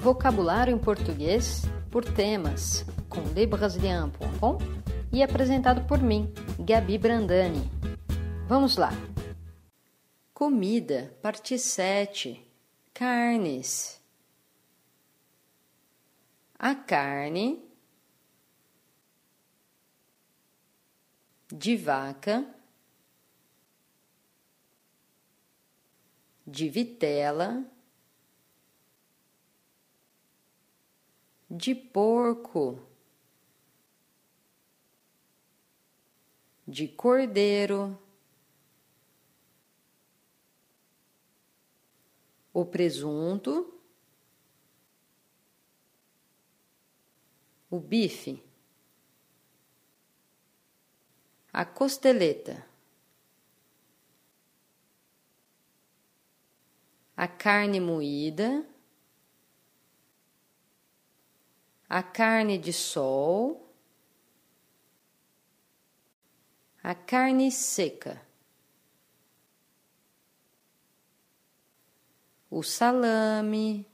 Vocabulário em português por temas, com lebrasilian.com e apresentado por mim, Gabi Brandani. Vamos lá! Comida, parte 7. Carnes. A carne de vaca, de vitela, de porco, de cordeiro, o presunto, o bife, a costeleta, a carne moída a carne de sol, a carne seca, o salame,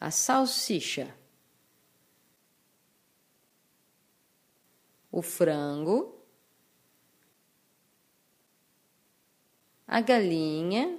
a salsicha, o frango, a galinha